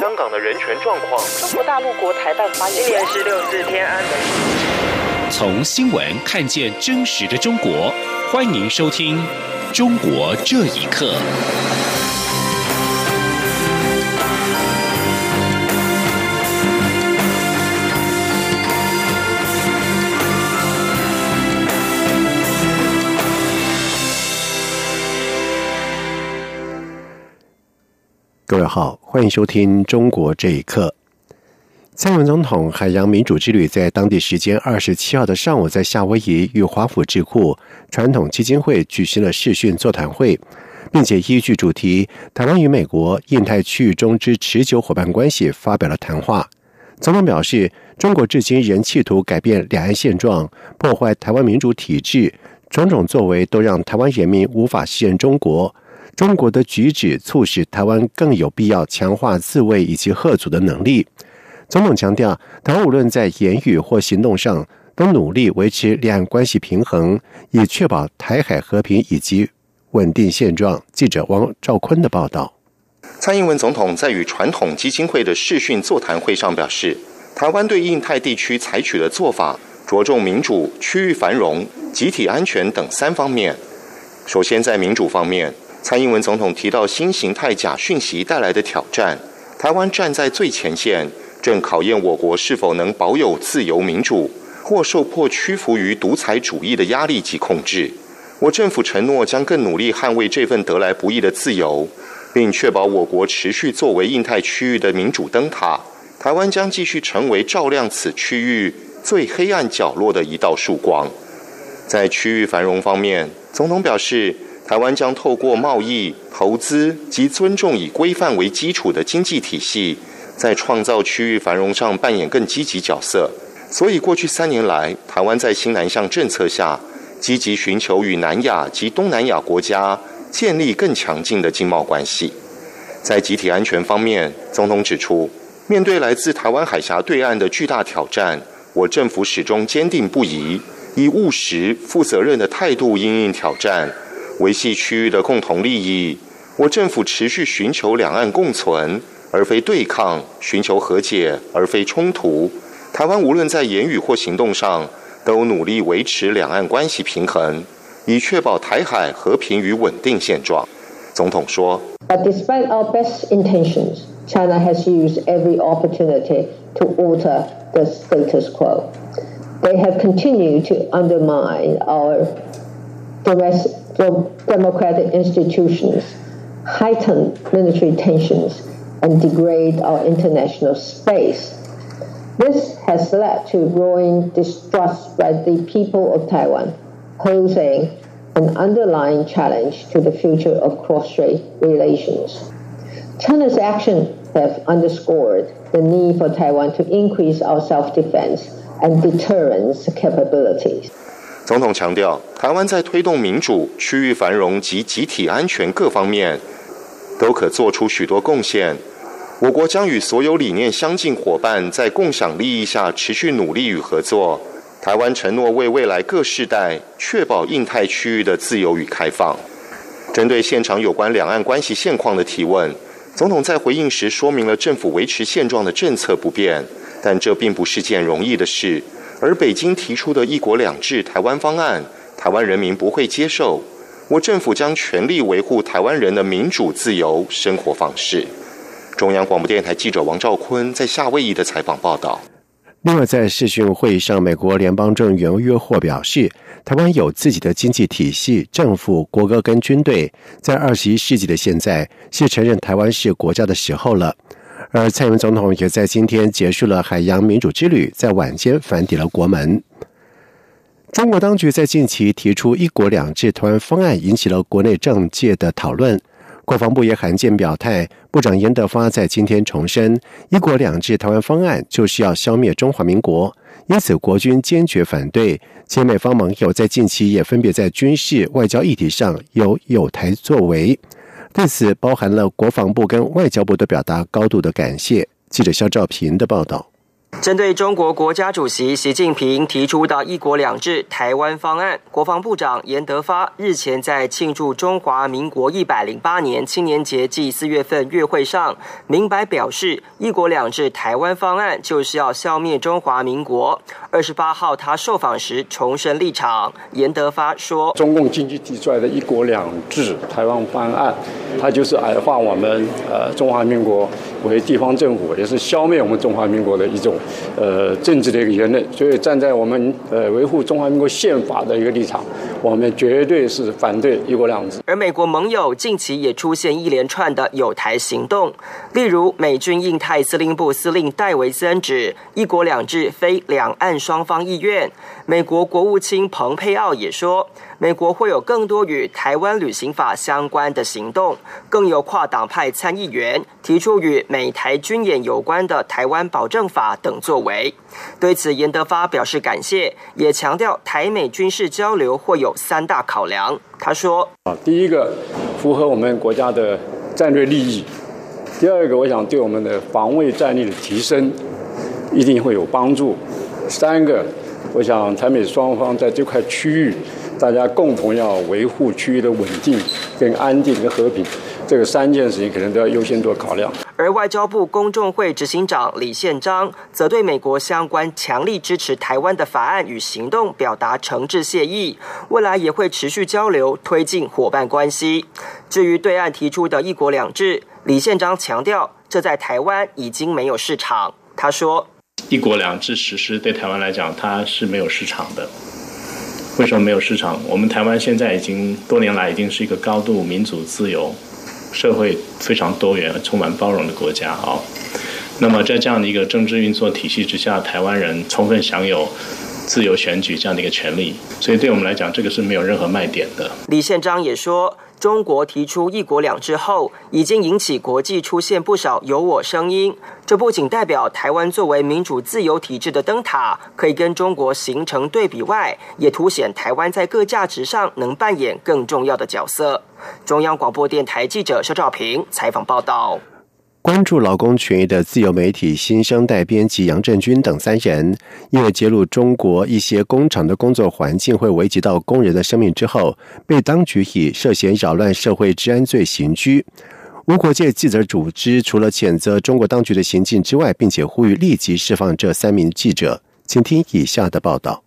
香港的人权状况。中国大陆国台办发言，今年十六四天安门。从新闻看见真实的中国，欢迎收听《中国这一刻》。各位好，欢迎收听《中国这一刻》。蔡英文总统海洋民主之旅在当地时间二十七号的上午，在夏威夷与华府智库传统基金会举行了视讯座谈会，并且依据主题“台湾与美国印太区域中之持久伙伴关系”发表了谈话。总统表示，中国至今仍企图改变两岸现状，破坏台湾民主体制，种种作为都让台湾人民无法信任中国。中国的举止促使台湾更有必要强化自卫以及贺阻的能力。总统强调，台湾无论在言语或行动上，都努力维持两岸关系平衡，以确保台海和平以及稳定现状。记者王兆坤的报道。蔡英文总统在与传统基金会的视讯座谈会上表示，台湾对印太地区采取的做法，着重民主、区域繁荣、集体安全等三方面。首先，在民主方面。蔡英文总统提到新形态假讯息带来的挑战，台湾站在最前线，正考验我国是否能保有自由民主，或受迫屈服于独裁主义的压力及控制。我政府承诺将更努力捍卫这份得来不易的自由，并确保我国持续作为印太区域的民主灯塔。台湾将继续成为照亮此区域最黑暗角落的一道曙光。在区域繁荣方面，总统表示。台湾将透过贸易、投资及尊重以规范为基础的经济体系，在创造区域繁荣上扮演更积极角色。所以，过去三年来，台湾在新南向政策下，积极寻求与南亚及东南亚国家建立更强劲的经贸关系。在集体安全方面，总统指出，面对来自台湾海峡对岸的巨大挑战，我政府始终坚定不移，以务实、负责任的态度应应挑战。维系区域的共同利益，我政府持续寻求两岸共存，而非对抗；寻求和解，而非冲突。台湾无论在言语或行动上，都努力维持两岸关系平衡，以确保台海和平与稳定现状。总统说：“But despite our best intentions, China has used every opportunity to alter the status quo. They have continued to undermine our domestic.” Democratic institutions, heighten military tensions, and degrade our international space. This has led to growing distrust by the people of Taiwan, posing an underlying challenge to the future of cross-strait relations. China's actions have underscored the need for Taiwan to increase our self-defense and deterrence capabilities. 总统强调，台湾在推动民主、区域繁荣及集体安全各方面，都可做出许多贡献。我国将与所有理念相近伙伴在共享利益下持续努力与合作。台湾承诺为未来各世代确保印太区域的自由与开放。针对现场有关两岸关系现况的提问，总统在回应时说明了政府维持现状的政策不变，但这并不是件容易的事。而北京提出的一国两制台湾方案，台湾人民不会接受。我政府将全力维护台湾人的民主自由生活方式。中央广播电台记者王兆坤在夏威夷的采访报道。另外，在视讯会议上，美国联邦政员约霍表示，台湾有自己的经济体系、政府、国歌跟军队，在二十一世纪的现在，是承认台湾是国家的时候了。而蔡英文总统也在今天结束了海洋民主之旅，在晚间返抵了国门。中国当局在近期提出“一国两制”台湾方案，引起了国内政界的讨论。国防部也罕见表态，部长严德发在今天重申，“一国两制”台湾方案就是要消灭中华民国，因此国军坚决反对。且美方盟友在近期也分别在军事、外交议题上有有台作为。对此，包含了国防部跟外交部的表达高度的感谢。记者肖兆平的报道。针对中国国家主席习近平提出的一国两制台湾方案，国防部长严德发日前在庆祝中华民国一百零八年青年节暨四月份月会上，明白表示，一国两制台湾方案就是要消灭中华民国。二十八号他受访时重申立场，严德发说：“中共经济提出来的一国两制台湾方案，它就是矮化我们呃中华民国为地方政府，也是消灭我们中华民国的一种。”呃，政治的一个言论，所以站在我们呃维护中华民国宪法的一个立场，我们绝对是反对一国两制。而美国盟友近期也出现一连串的有台行动，例如美军印太司令部司令戴维森指一国两制非两岸双方意愿，美国国务卿蓬佩奥也说。美国会有更多与台湾旅行法相关的行动，更有跨党派参议员提出与美台军演有关的台湾保证法等作为。对此，严德发表示感谢，也强调台美军事交流会有三大考量。他说：“啊，第一个符合我们国家的战略利益；第二个，我想对我们的防卫战力的提升一定会有帮助；三个，我想台美双方在这块区域。”大家共同要维护区域的稳定、跟安定、跟和平，这个三件事情可能都要优先做考量。而外交部公众会执行长李宪章则对美国相关强力支持台湾的法案与行动表达诚挚谢意，未来也会持续交流，推进伙伴关系。至于对岸提出的一国两制，李宪章强调，这在台湾已经没有市场。他说：“一国两制实施对台湾来讲，它是没有市场的。”为什么没有市场？我们台湾现在已经多年来已经是一个高度民主自由、社会非常多元、充满包容的国家啊。那么在这样的一个政治运作体系之下，台湾人充分享有自由选举这样的一个权利，所以对我们来讲，这个是没有任何卖点的。李宪章也说。中国提出“一国两制”后，已经引起国际出现不少有我声音。这不仅代表台湾作为民主自由体制的灯塔可以跟中国形成对比外，也凸显台湾在各价值上能扮演更重要的角色。中央广播电台记者肖兆平采访报道。关注劳工权益的自由媒体新生代编辑杨振军等三人，因为揭露中国一些工厂的工作环境会危及到工人的生命之后，被当局以涉嫌扰乱社会治安罪刑拘。无国界记者组织除了谴责中国当局的行径之外，并且呼吁立即释放这三名记者。请听以下的报道。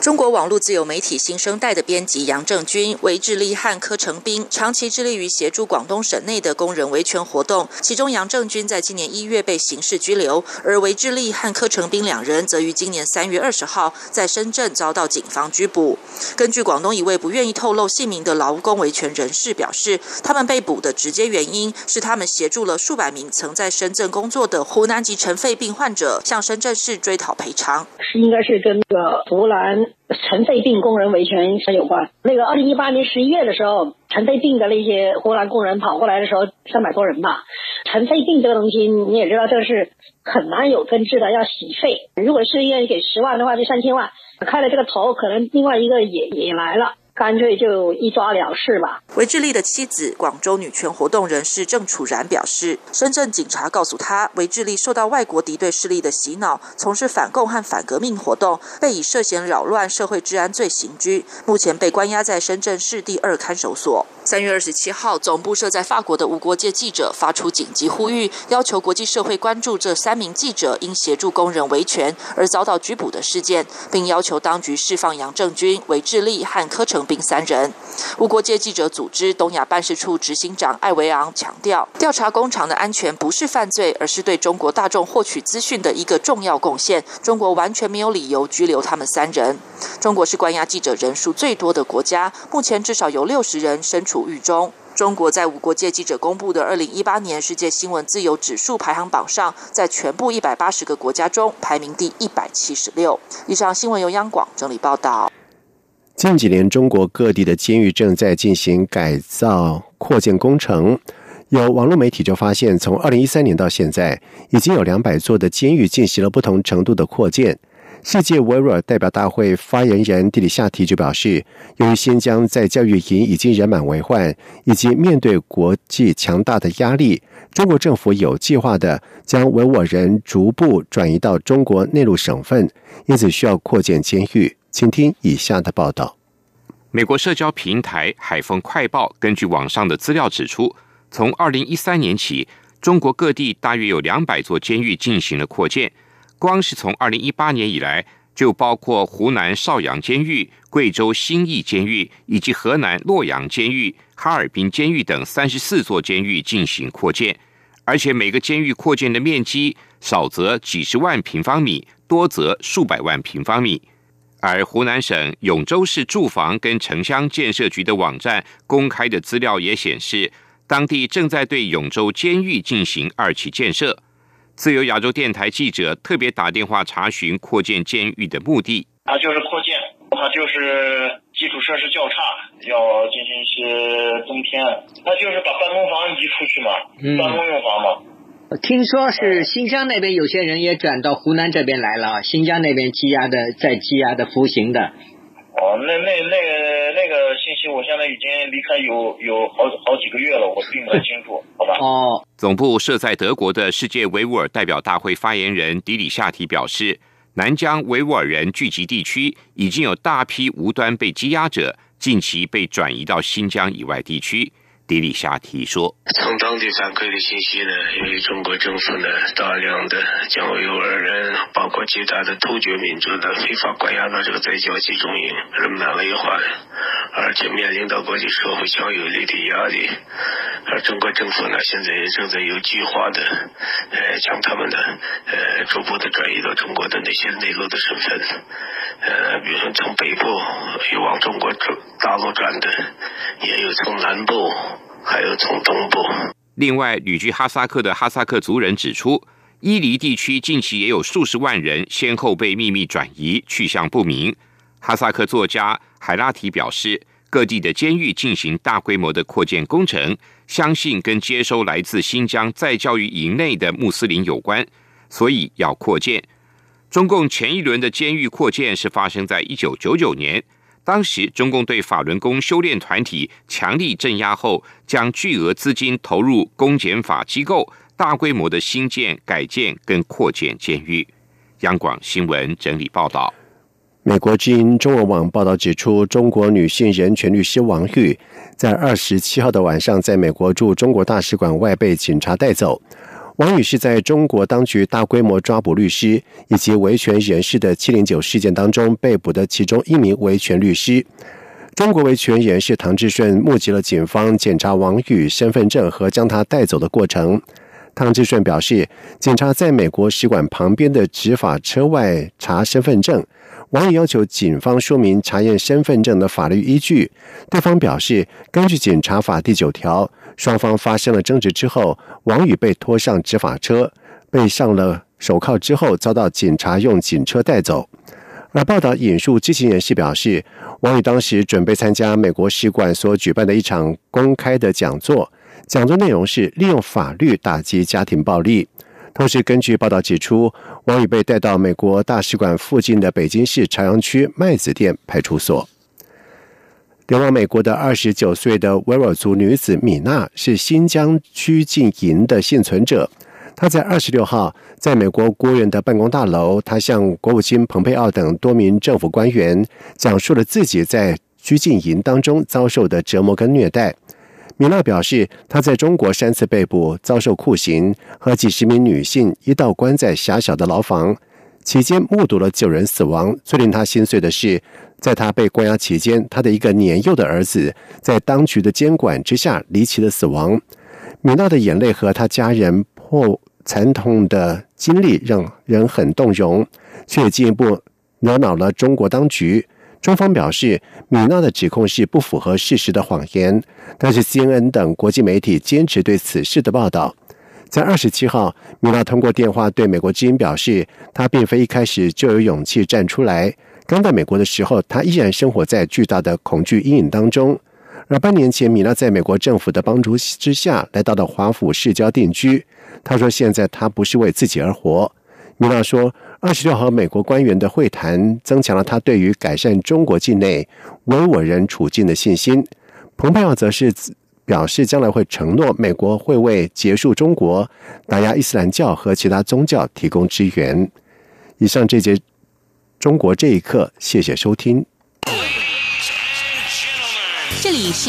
中国网络自由媒体新生代的编辑杨正军韦志利和柯成斌，长期致力于协助广东省内的工人维权活动。其中，杨正军在今年一月被刑事拘留，而韦志利和柯成斌两人则于今年三月二十号在深圳遭到警方拘捕。根据广东一位不愿意透露姓名的劳工维权人士表示，他们被捕的直接原因是他们协助了数百名曾在深圳工作的湖南籍尘肺病患者向深圳市追讨赔偿。是应该是跟那个湖南。尘肺病工人维权有关。那个二零一八年十一月的时候，尘肺病的那些湖南工人跑过来的时候，三百多人吧。尘肺病这个东西你也知道，这是很难有根治的，要洗肺。如果是愿意给十万的话，就三千万。开了这个头，可能另外一个也也来了。干脆就一抓了事吧。韦志利的妻子、广州女权活动人士郑楚然表示，深圳警察告诉他，韦志利受到外国敌对势力的洗脑，从事反共和反革命活动，被以涉嫌扰乱社会治安罪刑拘，目前被关押在深圳市第二看守所。三月二十七号，总部设在法国的无国界记者发出紧急呼吁，要求国际社会关注这三名记者因协助工人维权而遭到拘捕的事件，并要求当局释放杨正军、韦志利和柯成。斌三人，无国界记者组组织东亚办事处执行长艾维昂强调，调查工厂的安全不是犯罪，而是对中国大众获取资讯的一个重要贡献。中国完全没有理由拘留他们三人。中国是关押记者人数最多的国家，目前至少有六十人身处狱中。中国在无国界记者公布的二零一八年世界新闻自由指数排行榜上，在全部一百八十个国家中排名第一百七十六。以上新闻由央广整理报道。近几年，中国各地的监狱正在进行改造扩建工程。有网络媒体就发现，从二零一三年到现在，已经有两百座的监狱进行了不同程度的扩建。世界维吾尔代表大会发言人迪里夏提就表示，由于新疆在教育营已经人满为患，以及面对国际强大的压力，中国政府有计划的将维吾尔人逐步转移到中国内陆省份，因此需要扩建监狱。请听以下的报道。美国社交平台《海风快报》根据网上的资料指出，从二零一三年起，中国各地大约有两百座监狱进行了扩建。光是从二零一八年以来，就包括湖南邵阳监狱、贵州兴义监狱以及河南洛阳监狱、哈尔滨监狱等三十四座监狱进行扩建，而且每个监狱扩建的面积少则几十万平方米，多则数百万平方米。而湖南省永州市住房跟城乡建设局的网站公开的资料也显示，当地正在对永州监狱进行二期建设。自由亚洲电台记者特别打电话查询扩建监狱的目的。它就是扩建，它就是基础设施较差，要进行一些增添。它就是把办公房移出去嘛，办公用房嘛。听说是新疆那边有些人也转到湖南这边来了啊，新疆那边羁押的在羁押的服刑的。哦，那那那个那个信息，我现在已经离开有有好好几个月了，我并不太清楚，好吧？哦，总部设在德国的世界维吾尔代表大会发言人迪里夏提表示，南疆维吾尔人聚集地区已经有大批无端被羁押者，近期被转移到新疆以外地区。迪里夏提说：“从当地反馈的信息呢，因为中国政府呢大量的将维吾尔人，包括其他的突厥民族的非法关押到这个在教集中营，人满为患，而且面临到国际社会强有力的压力。而中国政府呢，现在也正在有计划的，呃，将他们呢，呃，逐步的转移到中国的那些内陆的省份，呃，比如说从北部又往中国转大陆转的，也有从南部。”还有从东部。另外，旅居哈萨克的哈萨克族人指出，伊犁地区近期也有数十万人先后被秘密转移，去向不明。哈萨克作家海拉提表示，各地的监狱进行大规模的扩建工程，相信跟接收来自新疆在教育营内的穆斯林有关，所以要扩建。中共前一轮的监狱扩建是发生在一九九九年。当时，中共对法轮功修炼团体强力镇压后，将巨额资金投入公检法机构，大规模的新建、改建跟扩建监狱。央广新闻整理报道。美国之音中文网报道指出，中国女性人权律师王玉在二十七号的晚上，在美国驻中国大使馆外被警察带走。王宇是在中国当局大规模抓捕律师以及维权人士的“七零九”事件当中被捕的其中一名维权律师。中国维权人士唐志顺目击了警方检查王宇身份证和将他带走的过程。唐志顺表示，警察在美国使馆旁边的执法车外查身份证。王宇要求警方说明查验身份证的法律依据，对方表示，根据警察法第九条，双方发生了争执之后，王宇被拖上执法车，被上了手铐之后，遭到警察用警车带走。而报道引述知情人士表示，王宇当时准备参加美国使馆所举办的一场公开的讲座，讲座内容是利用法律打击家庭暴力。同时，根据报道指出，王宇被带到美国大使馆附近的北京市朝阳区麦子店派出所。流亡美国的二十九岁的维吾尔族女子米娜是新疆拘禁营的幸存者。她在二十六号在美国国务院的办公大楼，她向国务卿蓬佩奥等多名政府官员讲述了自己在拘禁营当中遭受的折磨跟虐待。米娜表示，她在中国三次被捕，遭受酷刑，和几十名女性一道关在狭小的牢房，期间目睹了九人死亡。最令她心碎的是，在她被关押期间，她的一个年幼的儿子在当局的监管之下离奇的死亡。米娜的眼泪和她家人破惨痛的经历让人很动容，却进一步惹恼了中国当局。中方表示，米娜的指控是不符合事实的谎言，但是 CNN 等国际媒体坚持对此事的报道。在二十七号，米娜通过电话对美国之音表示，她并非一开始就有勇气站出来。刚到美国的时候，她依然生活在巨大的恐惧阴影当中。而半年前，米娜在美国政府的帮助之下来到了华府市郊定居。她说：“现在她不是为自己而活。”米纳说，二十六号美国官员的会谈增强了他对于改善中国境内维吾尔人处境的信心。蓬佩奥则是表示，将来会承诺美国会为结束中国打压伊斯兰教和其他宗教提供支援。以上这节中国这一刻，谢谢收听。这里是。